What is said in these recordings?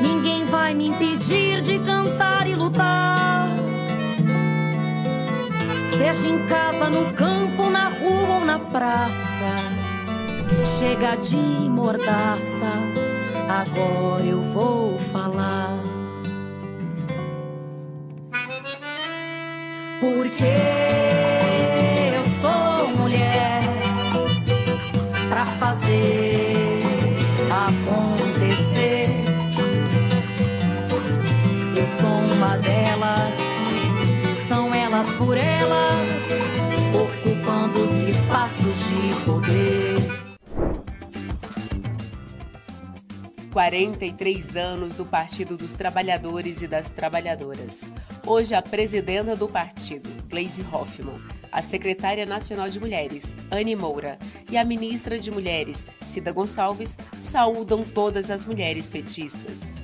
Ninguém vai me impedir de cantar e lutar. Seja em casa, no campo, na rua ou na praça. Chega de mordaça, agora eu vou falar. Porque por elas, ocupando os espaços de poder. 43 anos do Partido dos Trabalhadores e das Trabalhadoras. Hoje, a presidenta do partido, Gleisi Hoffmann, a secretária nacional de Mulheres, Anne Moura, e a ministra de Mulheres, Cida Gonçalves, saúdam todas as mulheres petistas.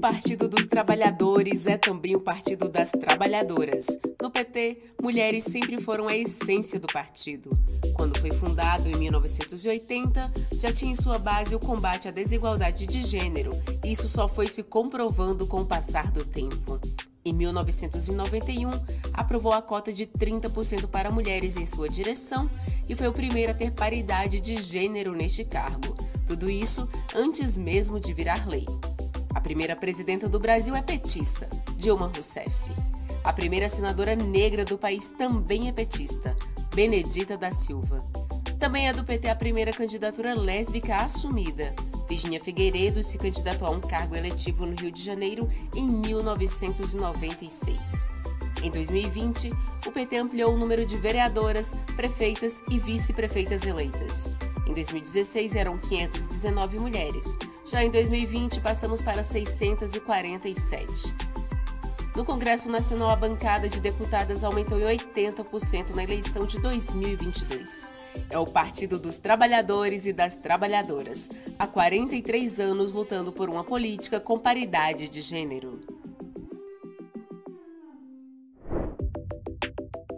Partido dos Trabalhadores é também o Partido das Trabalhadoras. No PT, mulheres sempre foram a essência do partido. Quando foi fundado em 1980, já tinha em sua base o combate à desigualdade de gênero, isso só foi se comprovando com o passar do tempo. Em 1991, aprovou a cota de 30% para mulheres em sua direção e foi o primeiro a ter paridade de gênero neste cargo. Tudo isso antes mesmo de virar lei. A primeira presidenta do Brasil é petista, Dilma Rousseff. A primeira senadora negra do país também é petista, Benedita da Silva. Também é do PT a primeira candidatura lésbica assumida. Virginia Figueiredo se candidatou a um cargo eletivo no Rio de Janeiro em 1996. Em 2020, o PT ampliou o número de vereadoras, prefeitas e vice-prefeitas eleitas. Em 2016 eram 519 mulheres. Já em 2020 passamos para 647. No Congresso Nacional, a bancada de deputadas aumentou em 80% na eleição de 2022. É o Partido dos Trabalhadores e das Trabalhadoras, há 43 anos lutando por uma política com paridade de gênero.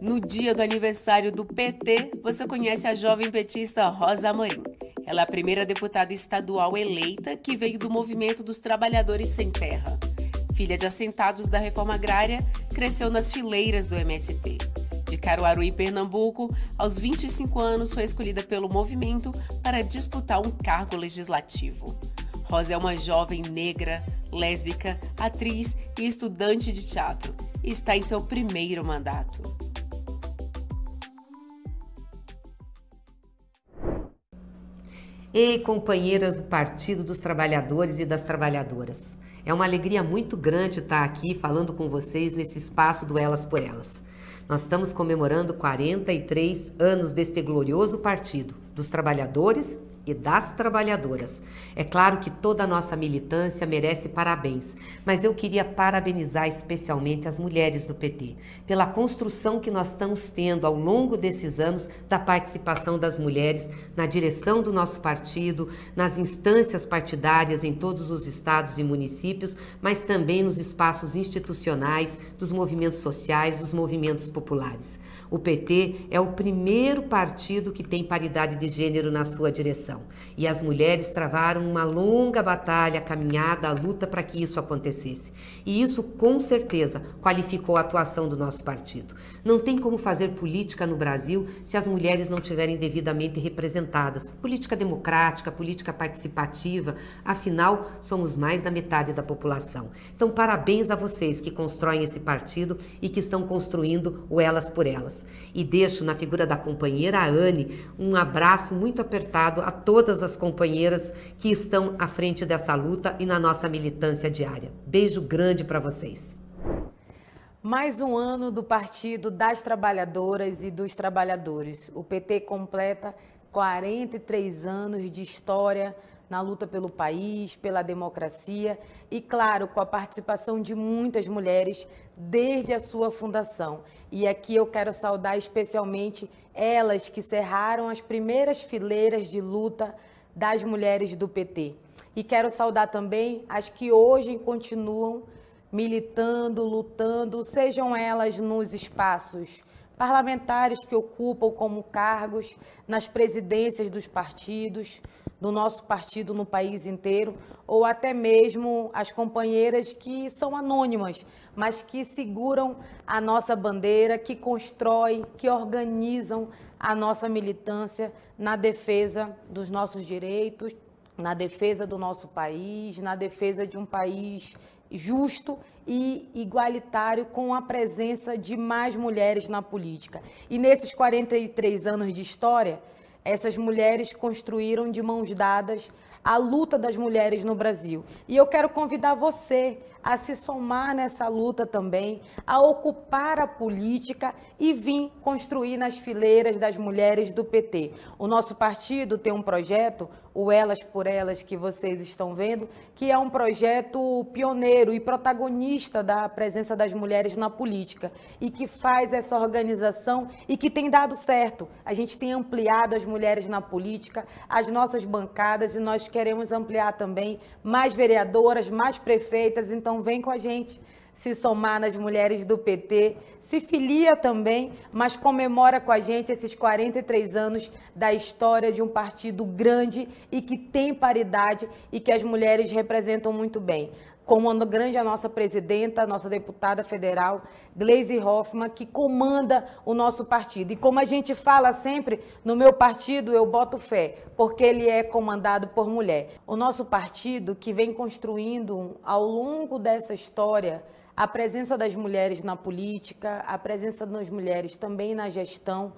No dia do aniversário do PT, você conhece a jovem petista Rosa Amorim. Ela é a primeira deputada estadual eleita que veio do movimento dos trabalhadores sem terra. Filha de assentados da reforma agrária, cresceu nas fileiras do MST. De Caruaru, em Pernambuco, aos 25 anos foi escolhida pelo movimento para disputar um cargo legislativo. Rosa é uma jovem negra, lésbica, atriz e estudante de teatro. E está em seu primeiro mandato. Ei, companheiras do Partido dos Trabalhadores e das Trabalhadoras. É uma alegria muito grande estar aqui falando com vocês nesse espaço do Elas por Elas. Nós estamos comemorando 43 anos deste glorioso partido dos trabalhadores e das trabalhadoras. É claro que toda a nossa militância merece parabéns, mas eu queria parabenizar especialmente as mulheres do PT pela construção que nós estamos tendo ao longo desses anos da participação das mulheres na direção do nosso partido, nas instâncias partidárias em todos os estados e municípios, mas também nos espaços institucionais, dos movimentos sociais, dos movimentos populares. O PT é o primeiro partido que tem paridade de gênero na sua direção. E as mulheres travaram uma longa batalha, caminhada, a luta para que isso acontecesse. E isso, com certeza, qualificou a atuação do nosso partido. Não tem como fazer política no Brasil se as mulheres não estiverem devidamente representadas. Política democrática, política participativa, afinal, somos mais da metade da população. Então, parabéns a vocês que constroem esse partido e que estão construindo o Elas por Elas. E deixo na figura da companheira Anne um abraço muito apertado a todas as companheiras que estão à frente dessa luta e na nossa militância diária. Beijo grande para vocês. Mais um ano do Partido das Trabalhadoras e dos Trabalhadores. O PT completa 43 anos de história na luta pelo país, pela democracia e, claro, com a participação de muitas mulheres desde a sua fundação. E aqui eu quero saudar especialmente elas que cerraram as primeiras fileiras de luta das mulheres do PT. E quero saudar também as que hoje continuam militando, lutando, sejam elas nos espaços parlamentares que ocupam como cargos nas presidências dos partidos, do nosso partido no país inteiro, ou até mesmo as companheiras que são anônimas, mas que seguram a nossa bandeira, que constroem, que organizam a nossa militância na defesa dos nossos direitos, na defesa do nosso país, na defesa de um país justo e igualitário com a presença de mais mulheres na política. E nesses 43 anos de história, essas mulheres construíram de mãos dadas a luta das mulheres no Brasil. E eu quero convidar você a se somar nessa luta também, a ocupar a política e vir construir nas fileiras das mulheres do PT. O nosso partido tem um projeto, o Elas por Elas, que vocês estão vendo, que é um projeto pioneiro e protagonista da presença das mulheres na política e que faz essa organização e que tem dado certo. A gente tem ampliado as mulheres na política, as nossas bancadas e nós queremos ampliar também mais vereadoras, mais prefeitas. Então, então vem com a gente se somar nas mulheres do PT, se filia também, mas comemora com a gente esses 43 anos da história de um partido grande e que tem paridade e que as mulheres representam muito bem comando grande a nossa presidenta, a nossa deputada federal, Gleisi Hoffmann, que comanda o nosso partido. E como a gente fala sempre, no meu partido eu boto fé, porque ele é comandado por mulher. O nosso partido, que vem construindo ao longo dessa história a presença das mulheres na política, a presença das mulheres também na gestão,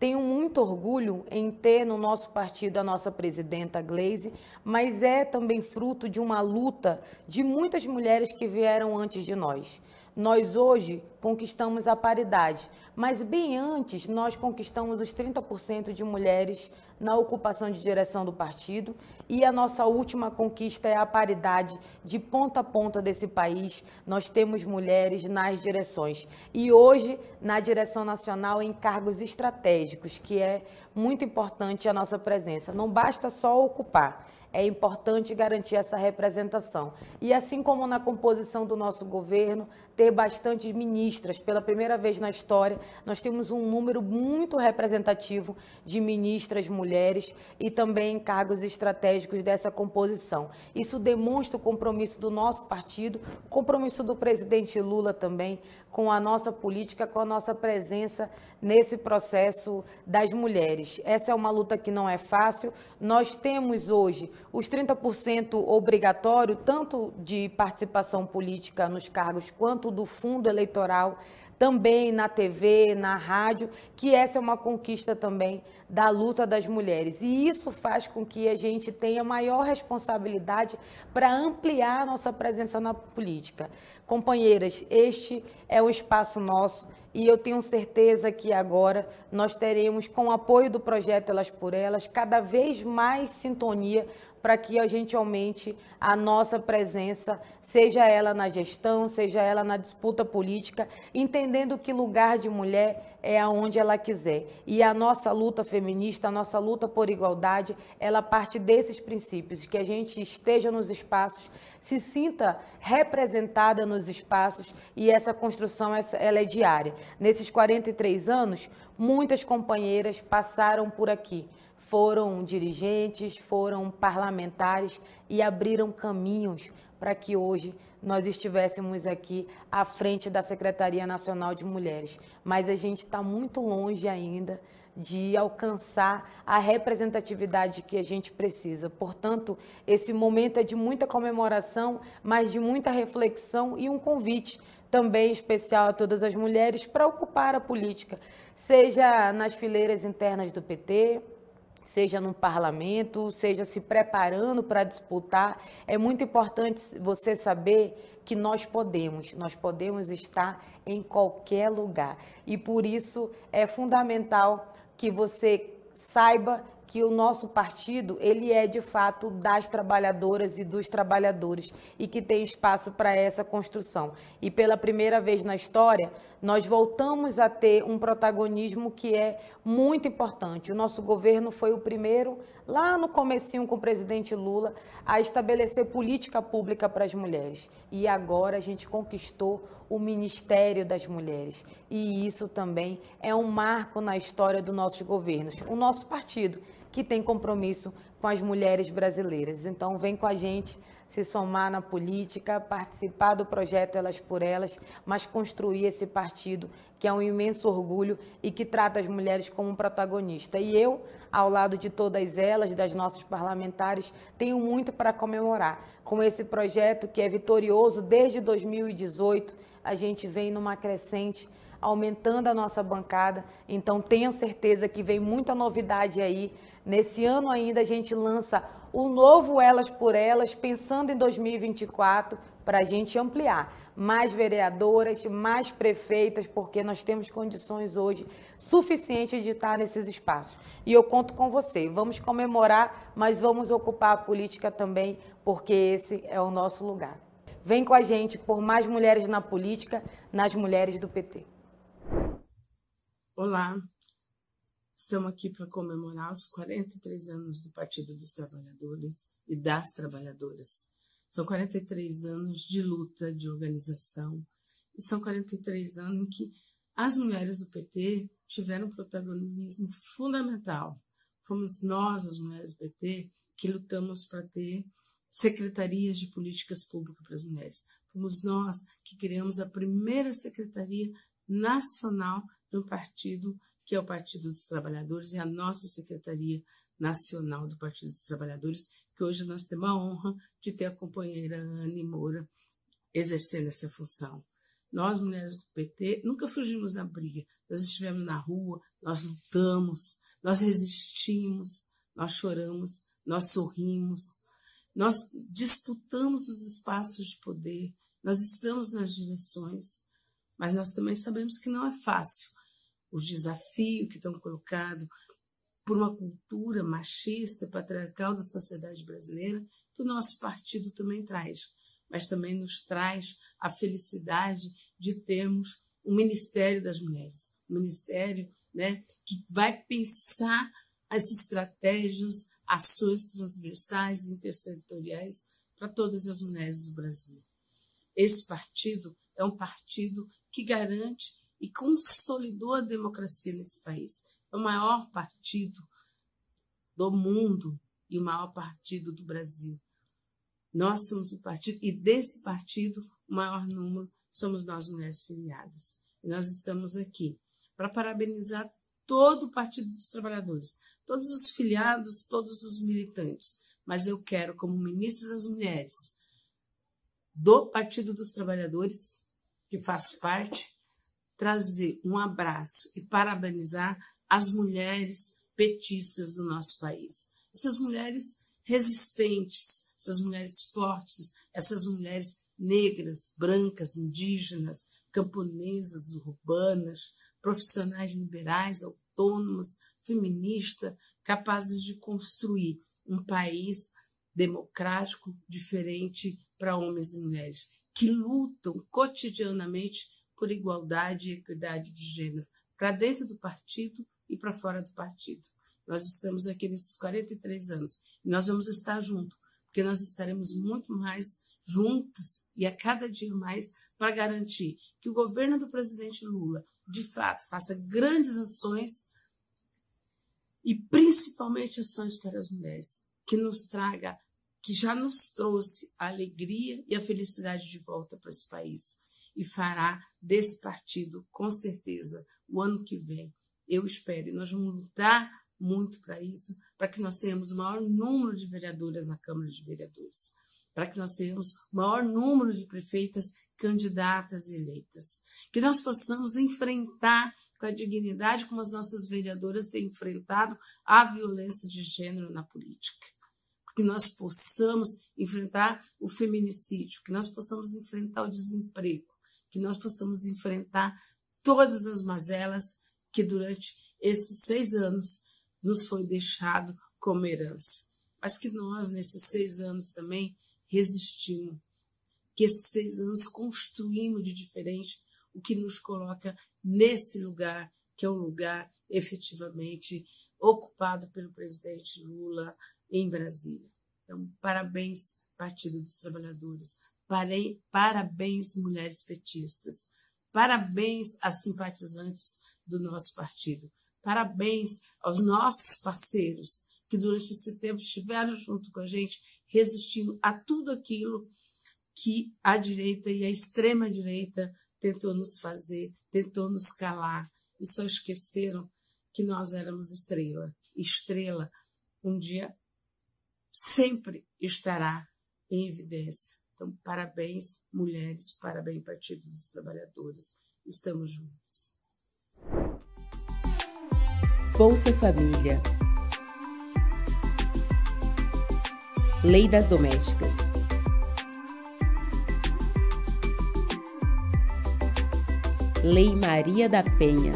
tenho muito orgulho em ter no nosso partido a nossa presidenta Glaze, mas é também fruto de uma luta de muitas mulheres que vieram antes de nós. Nós hoje conquistamos a paridade, mas bem antes nós conquistamos os 30% de mulheres na ocupação de direção do partido e a nossa última conquista é a paridade de ponta a ponta desse país. Nós temos mulheres nas direções e hoje na direção nacional em cargos estratégicos, que é muito importante a nossa presença. Não basta só ocupar, é importante garantir essa representação. E assim como na composição do nosso governo, ter bastante ministras. Pela primeira vez na história, nós temos um número muito representativo de ministras mulheres e também cargos estratégicos dessa composição. Isso demonstra o compromisso do nosso partido, compromisso do presidente Lula também com a nossa política, com a nossa presença nesse processo das mulheres. Essa é uma luta que não é fácil. Nós temos hoje os 30% obrigatório, tanto de participação política nos cargos quanto do fundo eleitoral também na TV, na rádio, que essa é uma conquista também da luta das mulheres. E isso faz com que a gente tenha maior responsabilidade para ampliar a nossa presença na política. Companheiras, este é o espaço nosso e eu tenho certeza que agora nós teremos, com o apoio do projeto Elas por Elas, cada vez mais sintonia para que a gente aumente a nossa presença, seja ela na gestão, seja ela na disputa política, entendendo que lugar de mulher é aonde ela quiser. E a nossa luta feminista, a nossa luta por igualdade, ela parte desses princípios, que a gente esteja nos espaços, se sinta representada nos espaços e essa construção ela é diária. Nesses 43 anos, muitas companheiras passaram por aqui foram dirigentes, foram parlamentares e abriram caminhos para que hoje nós estivéssemos aqui à frente da Secretaria Nacional de Mulheres. Mas a gente está muito longe ainda de alcançar a representatividade que a gente precisa. Portanto, esse momento é de muita comemoração, mas de muita reflexão e um convite também especial a todas as mulheres para ocupar a política, seja nas fileiras internas do PT, seja no parlamento, seja se preparando para disputar, é muito importante você saber que nós podemos, nós podemos estar em qualquer lugar. E por isso é fundamental que você saiba que o nosso partido ele é de fato das trabalhadoras e dos trabalhadores e que tem espaço para essa construção. E pela primeira vez na história, nós voltamos a ter um protagonismo que é muito importante. O nosso governo foi o primeiro, lá no comecinho com o presidente Lula, a estabelecer política pública para as mulheres. E agora a gente conquistou o Ministério das Mulheres. E isso também é um marco na história dos nossos governos. O nosso partido que tem compromisso com as mulheres brasileiras. Então, vem com a gente se somar na política, participar do projeto Elas por Elas, mas construir esse partido que é um imenso orgulho e que trata as mulheres como protagonista. E eu, ao lado de todas elas, das nossas parlamentares, tenho muito para comemorar. Com esse projeto que é vitorioso desde 2018, a gente vem numa crescente aumentando a nossa bancada. Então tenho certeza que vem muita novidade aí Nesse ano ainda a gente lança o novo Elas por Elas, pensando em 2024, para a gente ampliar. Mais vereadoras, mais prefeitas, porque nós temos condições hoje suficientes de estar nesses espaços. E eu conto com você. Vamos comemorar, mas vamos ocupar a política também, porque esse é o nosso lugar. Vem com a gente por mais mulheres na política, nas mulheres do PT. Olá, Estamos aqui para comemorar os 43 anos do Partido dos Trabalhadores e das Trabalhadoras. São 43 anos de luta, de organização, e são 43 anos em que as mulheres do PT tiveram protagonismo fundamental. Fomos nós, as mulheres do PT, que lutamos para ter secretarias de políticas públicas para as mulheres. Fomos nós que criamos a primeira secretaria nacional um partido que é o Partido dos Trabalhadores, e a nossa Secretaria Nacional do Partido dos Trabalhadores, que hoje nós temos a honra de ter a companheira Anne Moura exercendo essa função. Nós, mulheres do PT, nunca fugimos da briga. Nós estivemos na rua, nós lutamos, nós resistimos, nós choramos, nós sorrimos, nós disputamos os espaços de poder, nós estamos nas direções, mas nós também sabemos que não é fácil os desafios que estão colocados por uma cultura machista, patriarcal da sociedade brasileira, que o nosso partido também traz, mas também nos traz a felicidade de termos um Ministério das Mulheres, um ministério né, que vai pensar as estratégias, ações transversais e intersetoriais para todas as mulheres do Brasil. Esse partido é um partido que garante e consolidou a democracia nesse país. É o maior partido do mundo e o maior partido do Brasil. Nós somos o partido, e desse partido, o maior número somos nós, mulheres filiadas. E nós estamos aqui para parabenizar todo o Partido dos Trabalhadores, todos os filiados, todos os militantes. Mas eu quero, como ministra das Mulheres do Partido dos Trabalhadores, que faço parte, trazer um abraço e parabenizar as mulheres petistas do nosso país. Essas mulheres resistentes, essas mulheres fortes, essas mulheres negras, brancas, indígenas, camponesas, urbanas, profissionais liberais, autônomas, feministas, capazes de construir um país democrático diferente para homens e mulheres, que lutam cotidianamente por igualdade e equidade de gênero, para dentro do partido e para fora do partido. Nós estamos aqui nesses 43 anos e nós vamos estar juntos, porque nós estaremos muito mais juntas e a cada dia mais para garantir que o governo do presidente Lula, de fato, faça grandes ações e principalmente ações para as mulheres, que nos traga, que já nos trouxe a alegria e a felicidade de volta para esse país e fará desse partido, com certeza, o ano que vem. Eu espero, e nós vamos lutar muito para isso, para que nós tenhamos o maior número de vereadoras na Câmara de Vereadores, para que nós tenhamos o maior número de prefeitas candidatas eleitas. Que nós possamos enfrentar com a dignidade como as nossas vereadoras têm enfrentado a violência de gênero na política. Que nós possamos enfrentar o feminicídio, que nós possamos enfrentar o desemprego, que nós possamos enfrentar todas as mazelas que durante esses seis anos nos foi deixado como herança. Mas que nós, nesses seis anos também, resistimos. Que esses seis anos construímos de diferente o que nos coloca nesse lugar, que é o lugar efetivamente ocupado pelo presidente Lula em Brasília. Então, parabéns, Partido dos Trabalhadores, parabéns, mulheres petistas, parabéns às simpatizantes do nosso partido, parabéns aos nossos parceiros que durante esse tempo estiveram junto com a gente, resistindo a tudo aquilo que a direita e a extrema-direita tentou nos fazer, tentou nos calar, e só esqueceram que nós éramos estrela. Estrela, um dia sempre estará em evidência. Então, parabéns, mulheres, parabéns, Partido dos Trabalhadores. Estamos juntos. Bolsa Família. Lei das Domésticas. Lei Maria da Penha.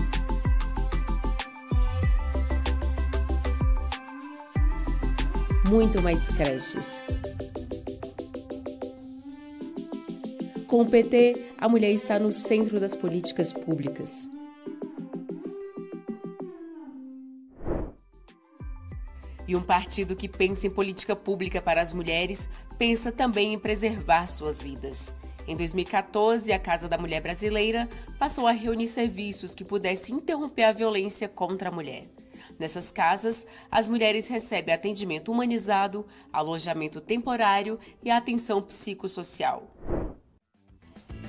Muito mais creches. Com o PT, a mulher está no centro das políticas públicas. E um partido que pensa em política pública para as mulheres pensa também em preservar suas vidas. Em 2014, a Casa da Mulher Brasileira passou a reunir serviços que pudessem interromper a violência contra a mulher. Nessas casas, as mulheres recebem atendimento humanizado, alojamento temporário e atenção psicossocial.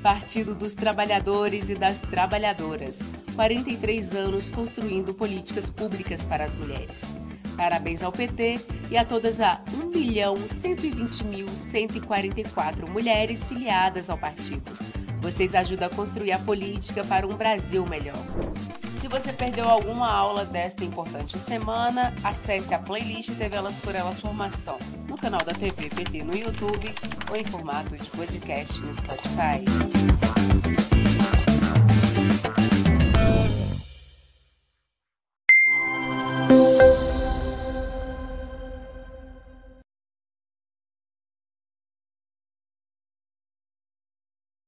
Partido dos Trabalhadores e das Trabalhadoras. 43 anos construindo políticas públicas para as mulheres. Parabéns ao PT e a todas as 1.120.144 mulheres filiadas ao partido. Vocês ajudam a construir a política para um Brasil melhor. Se você perdeu alguma aula desta importante semana, acesse a playlist TV Elas por Elas Formação no canal da TV PT no YouTube ou em formato de podcast no Spotify.